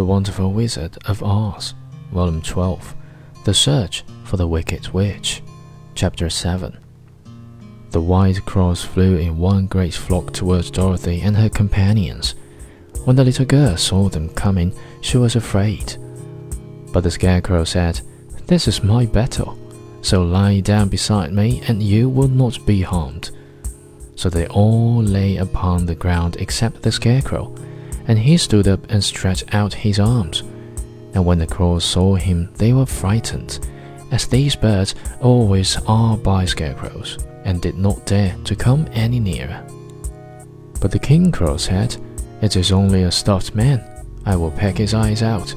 The Wonderful Wizard of Oz, Volume 12 The Search for the Wicked Witch, Chapter 7. The white crows flew in one great flock towards Dorothy and her companions. When the little girl saw them coming, she was afraid. But the Scarecrow said, This is my battle, so lie down beside me and you will not be harmed. So they all lay upon the ground except the Scarecrow, and he stood up and stretched out his arms. And when the crows saw him, they were frightened, as these birds always are by scarecrows, and did not dare to come any nearer. But the King Crow said, It is only a stuffed man. I will peck his eyes out